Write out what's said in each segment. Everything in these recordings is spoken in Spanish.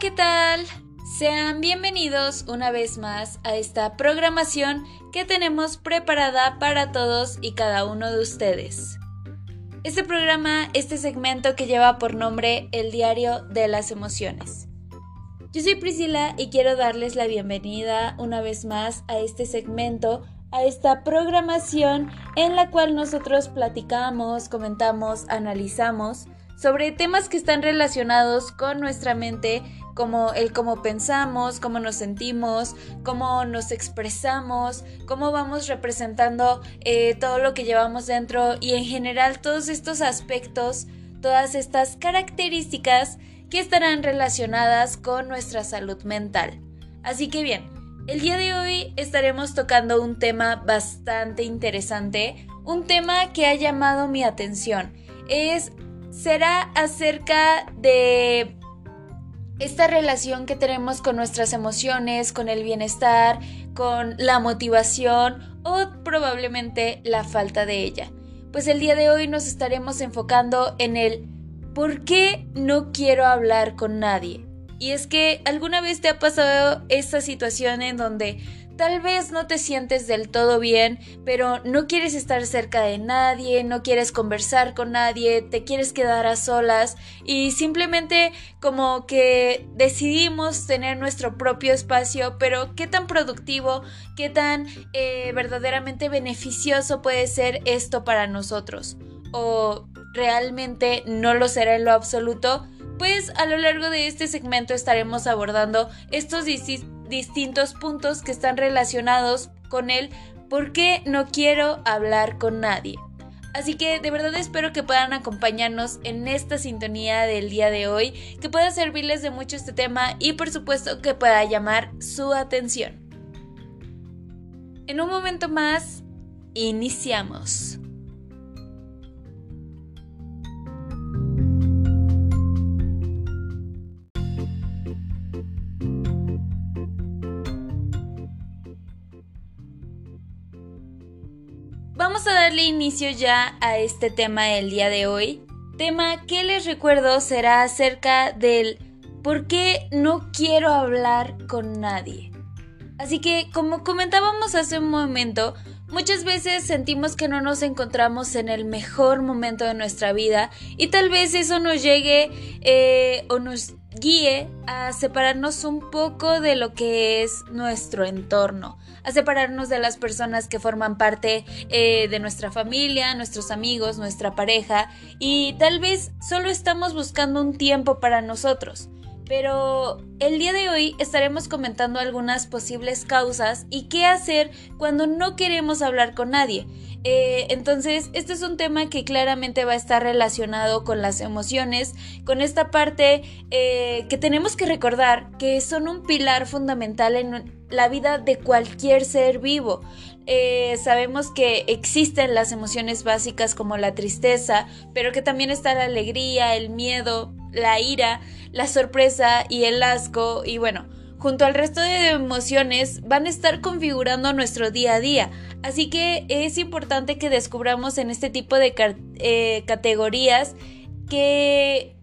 ¿qué tal? Sean bienvenidos una vez más a esta programación que tenemos preparada para todos y cada uno de ustedes. Este programa, este segmento que lleva por nombre El Diario de las Emociones. Yo soy Priscila y quiero darles la bienvenida una vez más a este segmento, a esta programación en la cual nosotros platicamos, comentamos, analizamos sobre temas que están relacionados con nuestra mente, como el cómo pensamos, cómo nos sentimos, cómo nos expresamos, cómo vamos representando eh, todo lo que llevamos dentro y en general todos estos aspectos, todas estas características que estarán relacionadas con nuestra salud mental. Así que bien, el día de hoy estaremos tocando un tema bastante interesante, un tema que ha llamado mi atención. Es será acerca de esta relación que tenemos con nuestras emociones, con el bienestar, con la motivación o probablemente la falta de ella. Pues el día de hoy nos estaremos enfocando en el ¿por qué no quiero hablar con nadie? Y es que alguna vez te ha pasado esta situación en donde Tal vez no te sientes del todo bien, pero no quieres estar cerca de nadie, no quieres conversar con nadie, te quieres quedar a solas y simplemente como que decidimos tener nuestro propio espacio, pero qué tan productivo, qué tan eh, verdaderamente beneficioso puede ser esto para nosotros. O realmente no lo será en lo absoluto. Pues a lo largo de este segmento estaremos abordando estos distintos distintos puntos que están relacionados con él por qué no quiero hablar con nadie. Así que de verdad espero que puedan acompañarnos en esta sintonía del día de hoy, que pueda servirles de mucho este tema y por supuesto que pueda llamar su atención. En un momento más, iniciamos. Darle inicio ya a este tema del día de hoy. Tema que les recuerdo será acerca del por qué no quiero hablar con nadie. Así que, como comentábamos hace un momento, muchas veces sentimos que no nos encontramos en el mejor momento de nuestra vida y tal vez eso nos llegue eh, o nos guíe a separarnos un poco de lo que es nuestro entorno, a separarnos de las personas que forman parte eh, de nuestra familia, nuestros amigos, nuestra pareja y tal vez solo estamos buscando un tiempo para nosotros. Pero el día de hoy estaremos comentando algunas posibles causas y qué hacer cuando no queremos hablar con nadie. Eh, entonces, este es un tema que claramente va a estar relacionado con las emociones, con esta parte eh, que tenemos que recordar que son un pilar fundamental en la vida de cualquier ser vivo. Eh, sabemos que existen las emociones básicas como la tristeza, pero que también está la alegría, el miedo, la ira, la sorpresa y el asco y bueno, junto al resto de emociones van a estar configurando nuestro día a día. Así que es importante que descubramos en este tipo de eh, categorías que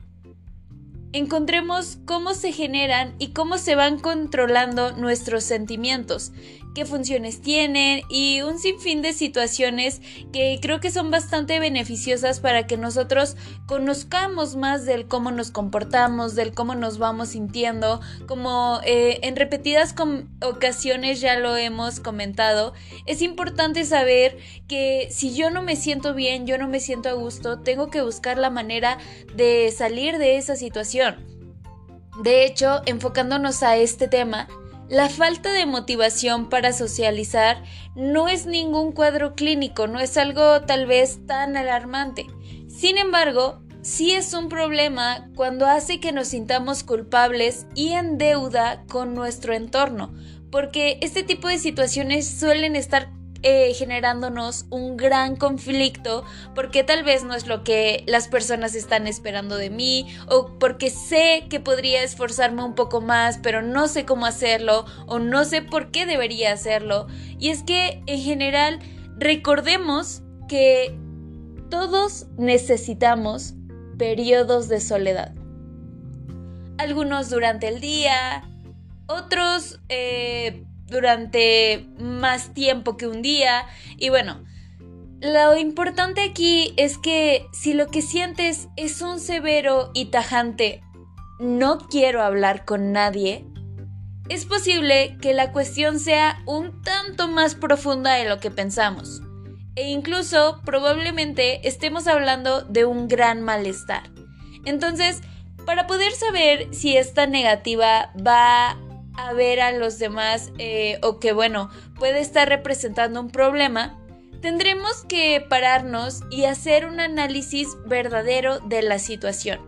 encontremos cómo se generan y cómo se van controlando nuestros sentimientos, qué funciones tienen y un sinfín de situaciones que creo que son bastante beneficiosas para que nosotros conozcamos más del cómo nos comportamos, del cómo nos vamos sintiendo, como eh, en repetidas ocasiones ya lo hemos comentado, es importante saber que si yo no me siento bien, yo no me siento a gusto, tengo que buscar la manera de salir de esa situación. De hecho, enfocándonos a este tema, la falta de motivación para socializar no es ningún cuadro clínico, no es algo tal vez tan alarmante. Sin embargo, sí es un problema cuando hace que nos sintamos culpables y en deuda con nuestro entorno, porque este tipo de situaciones suelen estar eh, generándonos un gran conflicto porque tal vez no es lo que las personas están esperando de mí o porque sé que podría esforzarme un poco más pero no sé cómo hacerlo o no sé por qué debería hacerlo. Y es que en general recordemos que todos necesitamos periodos de soledad. algunos durante el día, otros eh, durante más tiempo que un día. Y bueno, lo importante aquí es que si lo que sientes es un severo y tajante no quiero hablar con nadie, es posible que la cuestión sea un tanto más profunda de lo que pensamos. E incluso probablemente estemos hablando de un gran malestar. Entonces, para poder saber si esta negativa va a ver a los demás eh, o que bueno, puede estar representando un problema, tendremos que pararnos y hacer un análisis verdadero de la situación.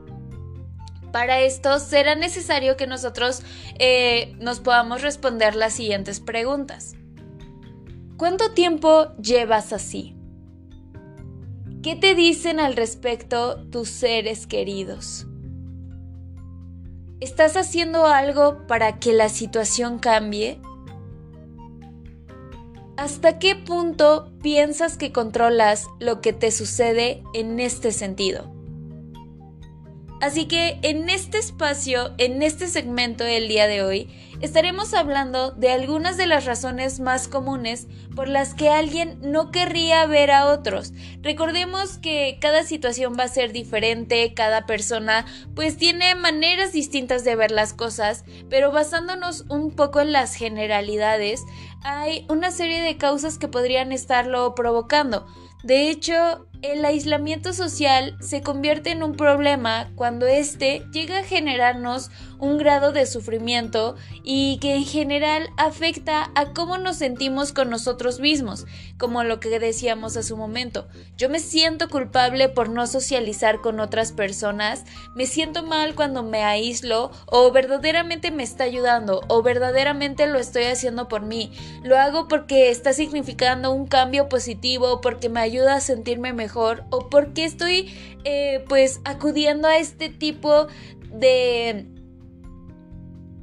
Para esto será necesario que nosotros eh, nos podamos responder las siguientes preguntas. ¿Cuánto tiempo llevas así? ¿Qué te dicen al respecto tus seres queridos? ¿Estás haciendo algo para que la situación cambie? ¿Hasta qué punto piensas que controlas lo que te sucede en este sentido? Así que en este espacio, en este segmento del día de hoy, estaremos hablando de algunas de las razones más comunes por las que alguien no querría ver a otros. Recordemos que cada situación va a ser diferente, cada persona pues tiene maneras distintas de ver las cosas, pero basándonos un poco en las generalidades, hay una serie de causas que podrían estarlo provocando. De hecho, el aislamiento social se convierte en un problema cuando éste llega a generarnos un grado de sufrimiento y que en general afecta a cómo nos sentimos con nosotros mismos, como lo que decíamos hace un momento. Yo me siento culpable por no socializar con otras personas, me siento mal cuando me aíslo o verdaderamente me está ayudando o verdaderamente lo estoy haciendo por mí. Lo hago porque está significando un cambio positivo, porque me ayuda a sentirme mejor o porque estoy eh, pues acudiendo a este tipo de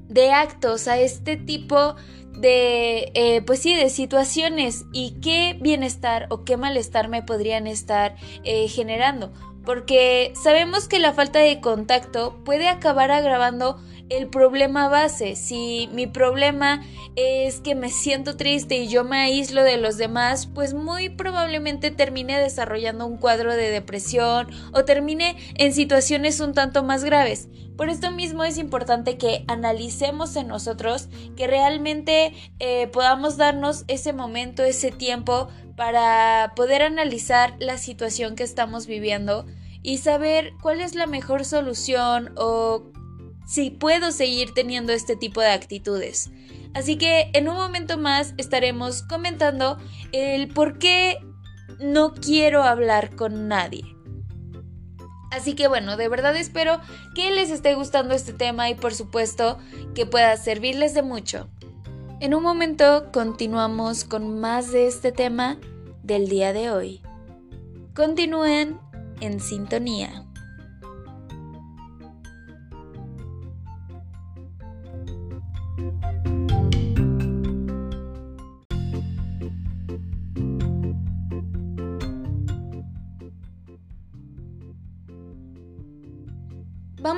de actos, a este tipo de, eh, pues sí, de situaciones y qué bienestar o qué malestar me podrían estar eh, generando. Porque sabemos que la falta de contacto puede acabar agravando el problema base. Si mi problema es que me siento triste y yo me aíslo de los demás, pues muy probablemente termine desarrollando un cuadro de depresión o termine en situaciones un tanto más graves. Por esto mismo es importante que analicemos en nosotros, que realmente eh, podamos darnos ese momento, ese tiempo para poder analizar la situación que estamos viviendo y saber cuál es la mejor solución o si puedo seguir teniendo este tipo de actitudes. Así que en un momento más estaremos comentando el por qué no quiero hablar con nadie. Así que bueno, de verdad espero que les esté gustando este tema y por supuesto que pueda servirles de mucho. En un momento continuamos con más de este tema del día de hoy. Continúen en sintonía.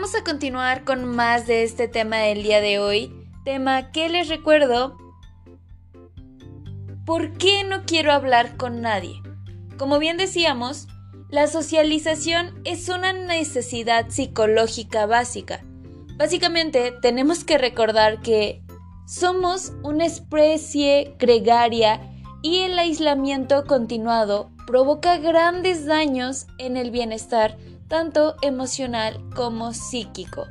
Vamos a continuar con más de este tema del día de hoy, tema que les recuerdo, ¿por qué no quiero hablar con nadie? Como bien decíamos, la socialización es una necesidad psicológica básica. Básicamente tenemos que recordar que somos una especie gregaria y el aislamiento continuado provoca grandes daños en el bienestar tanto emocional como psíquico.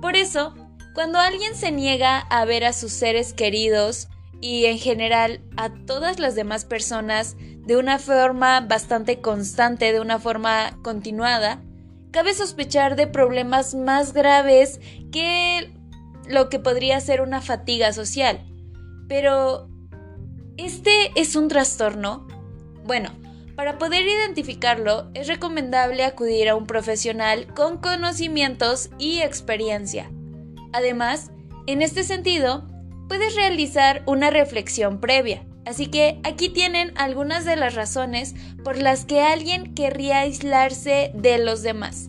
Por eso, cuando alguien se niega a ver a sus seres queridos y en general a todas las demás personas de una forma bastante constante, de una forma continuada, cabe sospechar de problemas más graves que lo que podría ser una fatiga social. Pero, ¿este es un trastorno? Bueno, para poder identificarlo, es recomendable acudir a un profesional con conocimientos y experiencia. Además, en este sentido, puedes realizar una reflexión previa. Así que aquí tienen algunas de las razones por las que alguien querría aislarse de los demás.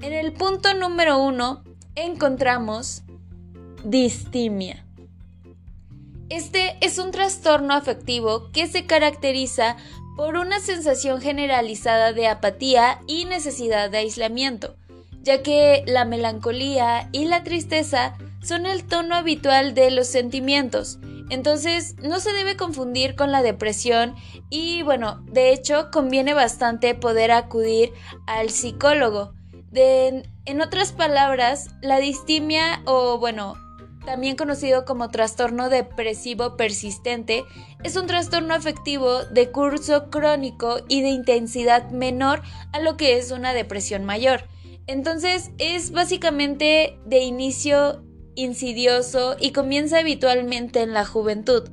En el punto número uno encontramos distimia. Este es un trastorno afectivo que se caracteriza por una sensación generalizada de apatía y necesidad de aislamiento, ya que la melancolía y la tristeza son el tono habitual de los sentimientos. Entonces no se debe confundir con la depresión y bueno, de hecho conviene bastante poder acudir al psicólogo. en otras palabras, la distimia o bueno, también conocido como trastorno depresivo persistente, es un trastorno afectivo de curso crónico y de intensidad menor a lo que es una depresión mayor. Entonces es básicamente de inicio insidioso y comienza habitualmente en la juventud.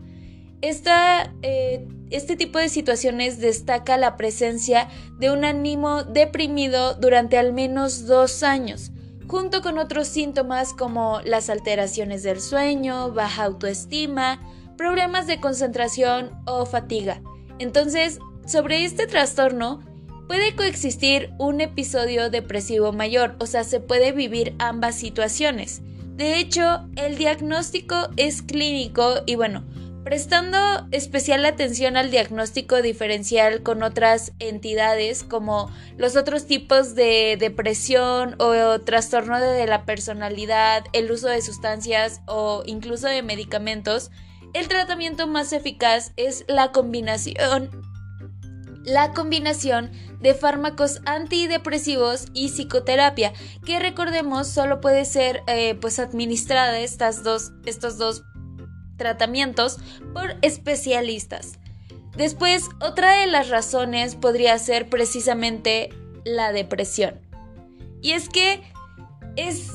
Eh, este tipo de situaciones destaca la presencia de un ánimo deprimido durante al menos dos años, junto con otros síntomas como las alteraciones del sueño, baja autoestima, problemas de concentración o fatiga. Entonces, sobre este trastorno puede coexistir un episodio depresivo mayor, o sea, se puede vivir ambas situaciones. De hecho, el diagnóstico es clínico y bueno, prestando especial atención al diagnóstico diferencial con otras entidades como los otros tipos de depresión o trastorno de la personalidad, el uso de sustancias o incluso de medicamentos, el tratamiento más eficaz es la combinación la combinación de fármacos antidepresivos y psicoterapia, que recordemos solo puede ser eh, pues administrada estas dos, estos dos tratamientos por especialistas. Después, otra de las razones podría ser precisamente la depresión. Y es que es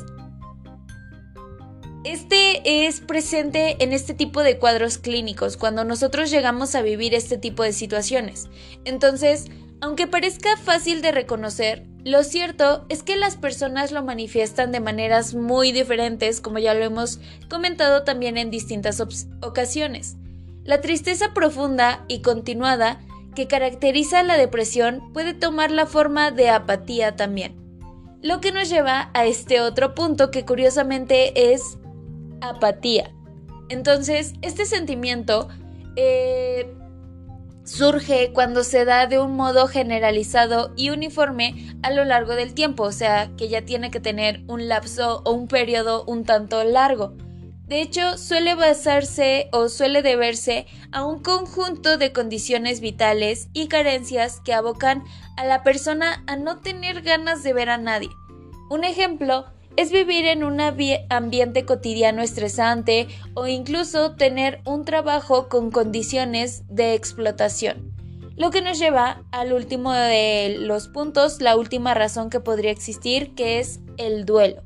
este es presente en este tipo de cuadros clínicos cuando nosotros llegamos a vivir este tipo de situaciones. Entonces, aunque parezca fácil de reconocer, lo cierto es que las personas lo manifiestan de maneras muy diferentes, como ya lo hemos comentado también en distintas ocasiones. La tristeza profunda y continuada que caracteriza la depresión puede tomar la forma de apatía también. Lo que nos lleva a este otro punto que curiosamente es apatía. Entonces, este sentimiento eh, surge cuando se da de un modo generalizado y uniforme a lo largo del tiempo, o sea, que ya tiene que tener un lapso o un periodo un tanto largo. De hecho, suele basarse o suele deberse a un conjunto de condiciones vitales y carencias que abocan a la persona a no tener ganas de ver a nadie. Un ejemplo es vivir en un ambiente cotidiano estresante o incluso tener un trabajo con condiciones de explotación. Lo que nos lleva al último de los puntos, la última razón que podría existir, que es el duelo.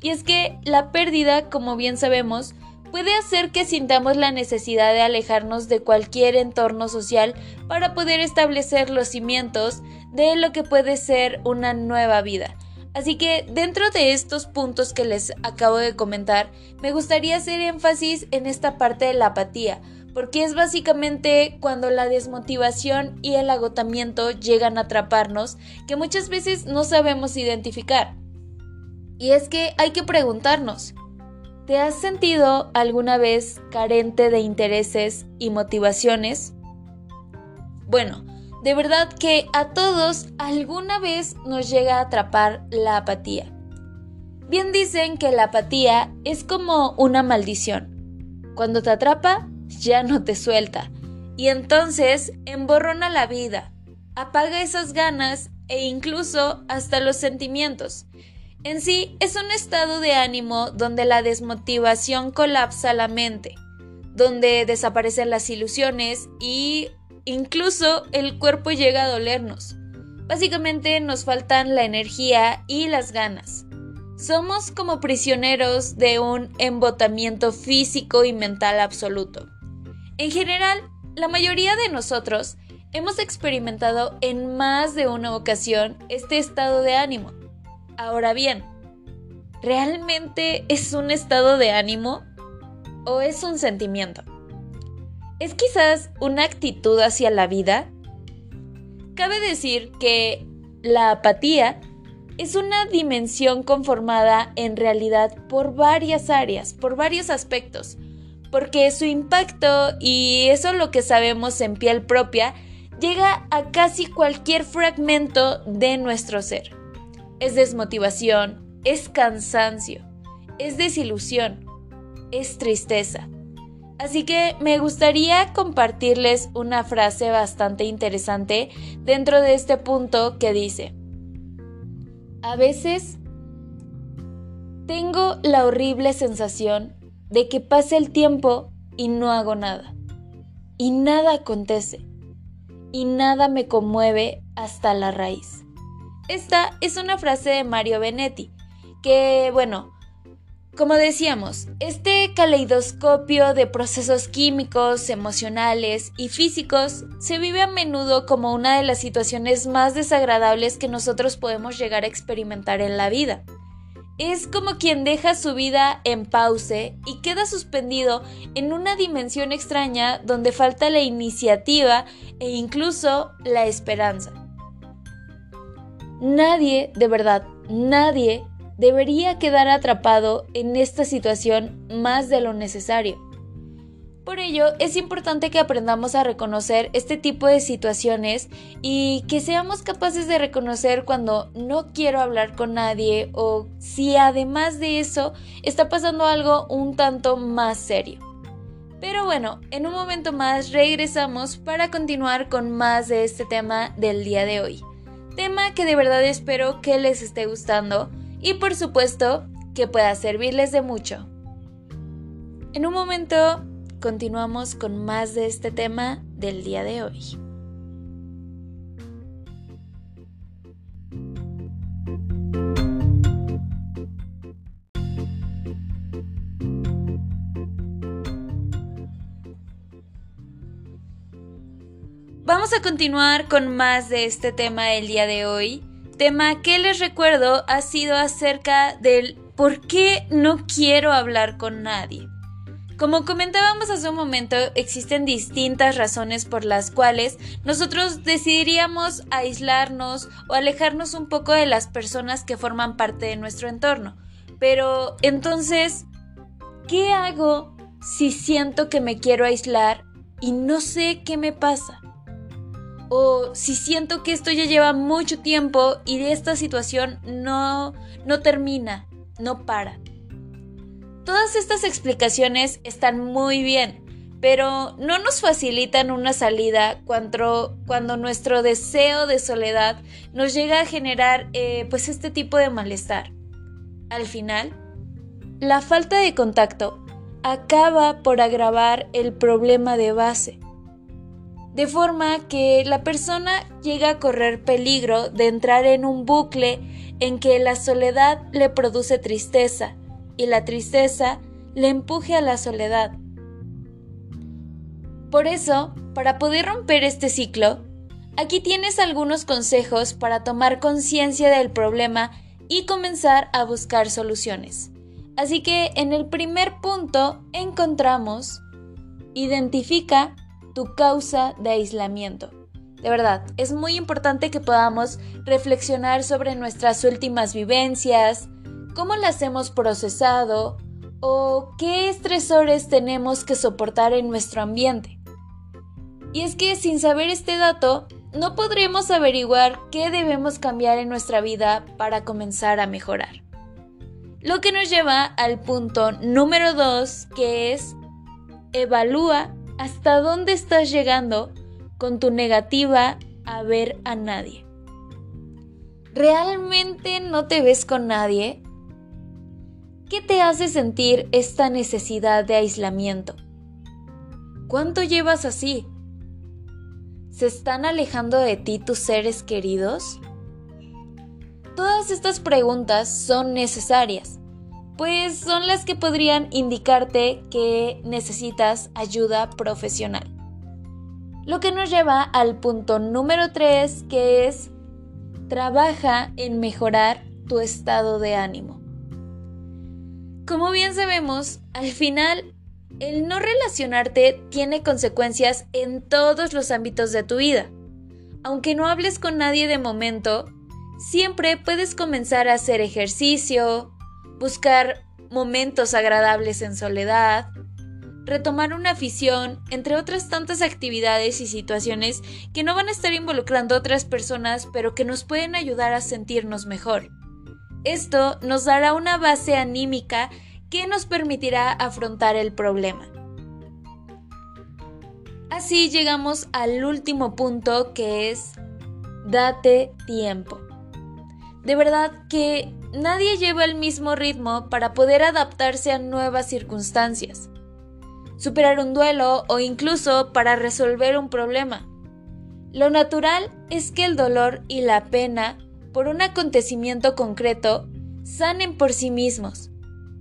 Y es que la pérdida, como bien sabemos, puede hacer que sintamos la necesidad de alejarnos de cualquier entorno social para poder establecer los cimientos de lo que puede ser una nueva vida. Así que dentro de estos puntos que les acabo de comentar, me gustaría hacer énfasis en esta parte de la apatía, porque es básicamente cuando la desmotivación y el agotamiento llegan a atraparnos que muchas veces no sabemos identificar. Y es que hay que preguntarnos, ¿te has sentido alguna vez carente de intereses y motivaciones? Bueno, de verdad que a todos alguna vez nos llega a atrapar la apatía. Bien dicen que la apatía es como una maldición. Cuando te atrapa, ya no te suelta. Y entonces emborrona la vida, apaga esas ganas e incluso hasta los sentimientos. En sí es un estado de ánimo donde la desmotivación colapsa la mente, donde desaparecen las ilusiones y Incluso el cuerpo llega a dolernos. Básicamente nos faltan la energía y las ganas. Somos como prisioneros de un embotamiento físico y mental absoluto. En general, la mayoría de nosotros hemos experimentado en más de una ocasión este estado de ánimo. Ahora bien, ¿realmente es un estado de ánimo o es un sentimiento? ¿Es quizás una actitud hacia la vida? Cabe decir que la apatía es una dimensión conformada en realidad por varias áreas, por varios aspectos, porque su impacto, y eso lo que sabemos en piel propia, llega a casi cualquier fragmento de nuestro ser. Es desmotivación, es cansancio, es desilusión, es tristeza. Así que me gustaría compartirles una frase bastante interesante dentro de este punto que dice, a veces tengo la horrible sensación de que pase el tiempo y no hago nada. Y nada acontece. Y nada me conmueve hasta la raíz. Esta es una frase de Mario Benetti, que bueno, como decíamos, este caleidoscopio de procesos químicos, emocionales y físicos se vive a menudo como una de las situaciones más desagradables que nosotros podemos llegar a experimentar en la vida. Es como quien deja su vida en pause y queda suspendido en una dimensión extraña donde falta la iniciativa e incluso la esperanza. Nadie, de verdad, nadie debería quedar atrapado en esta situación más de lo necesario. Por ello, es importante que aprendamos a reconocer este tipo de situaciones y que seamos capaces de reconocer cuando no quiero hablar con nadie o si además de eso está pasando algo un tanto más serio. Pero bueno, en un momento más regresamos para continuar con más de este tema del día de hoy. Tema que de verdad espero que les esté gustando y por supuesto que pueda servirles de mucho. En un momento continuamos con más de este tema del día de hoy. Vamos a continuar con más de este tema del día de hoy tema que les recuerdo ha sido acerca del por qué no quiero hablar con nadie. Como comentábamos hace un momento, existen distintas razones por las cuales nosotros decidiríamos aislarnos o alejarnos un poco de las personas que forman parte de nuestro entorno. Pero entonces, ¿qué hago si siento que me quiero aislar y no sé qué me pasa? O si siento que esto ya lleva mucho tiempo y de esta situación no, no termina, no para. Todas estas explicaciones están muy bien, pero no nos facilitan una salida cuando, cuando nuestro deseo de soledad nos llega a generar eh, pues este tipo de malestar. Al final, la falta de contacto acaba por agravar el problema de base de forma que la persona llega a correr peligro de entrar en un bucle en que la soledad le produce tristeza y la tristeza le empuje a la soledad. Por eso, para poder romper este ciclo, aquí tienes algunos consejos para tomar conciencia del problema y comenzar a buscar soluciones. Así que en el primer punto encontramos identifica tu causa de aislamiento. De verdad, es muy importante que podamos reflexionar sobre nuestras últimas vivencias, cómo las hemos procesado o qué estresores tenemos que soportar en nuestro ambiente. Y es que sin saber este dato, no podremos averiguar qué debemos cambiar en nuestra vida para comenzar a mejorar. Lo que nos lleva al punto número 2, que es evalúa hasta dónde estás llegando con tu negativa a ver a nadie. ¿Realmente no te ves con nadie? ¿Qué te hace sentir esta necesidad de aislamiento? ¿Cuánto llevas así? ¿Se están alejando de ti tus seres queridos? Todas estas preguntas son necesarias pues son las que podrían indicarte que necesitas ayuda profesional. Lo que nos lleva al punto número 3, que es trabaja en mejorar tu estado de ánimo. Como bien sabemos, al final, el no relacionarte tiene consecuencias en todos los ámbitos de tu vida. Aunque no hables con nadie de momento, siempre puedes comenzar a hacer ejercicio, buscar momentos agradables en soledad, retomar una afición, entre otras tantas actividades y situaciones que no van a estar involucrando a otras personas, pero que nos pueden ayudar a sentirnos mejor. Esto nos dará una base anímica que nos permitirá afrontar el problema. Así llegamos al último punto que es date tiempo. De verdad que nadie lleva el mismo ritmo para poder adaptarse a nuevas circunstancias superar un duelo o incluso para resolver un problema. Lo natural es que el dolor y la pena por un acontecimiento concreto sanen por sí mismos,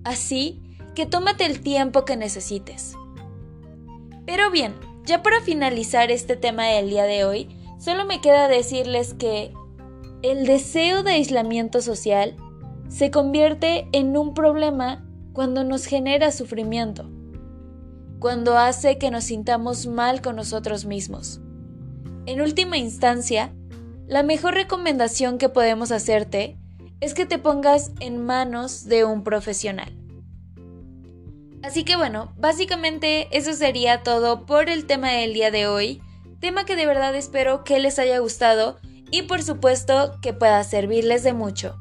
así que tómate el tiempo que necesites. Pero bien, ya para finalizar este tema del día de hoy, solo me queda decirles que el deseo de aislamiento social se convierte en un problema cuando nos genera sufrimiento cuando hace que nos sintamos mal con nosotros mismos. En última instancia, la mejor recomendación que podemos hacerte es que te pongas en manos de un profesional. Así que bueno, básicamente eso sería todo por el tema del día de hoy, tema que de verdad espero que les haya gustado y por supuesto que pueda servirles de mucho.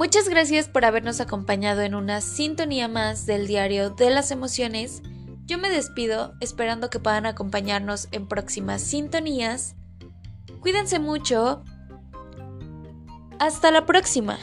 Muchas gracias por habernos acompañado en una sintonía más del diario de las emociones. Yo me despido esperando que puedan acompañarnos en próximas sintonías. Cuídense mucho. Hasta la próxima.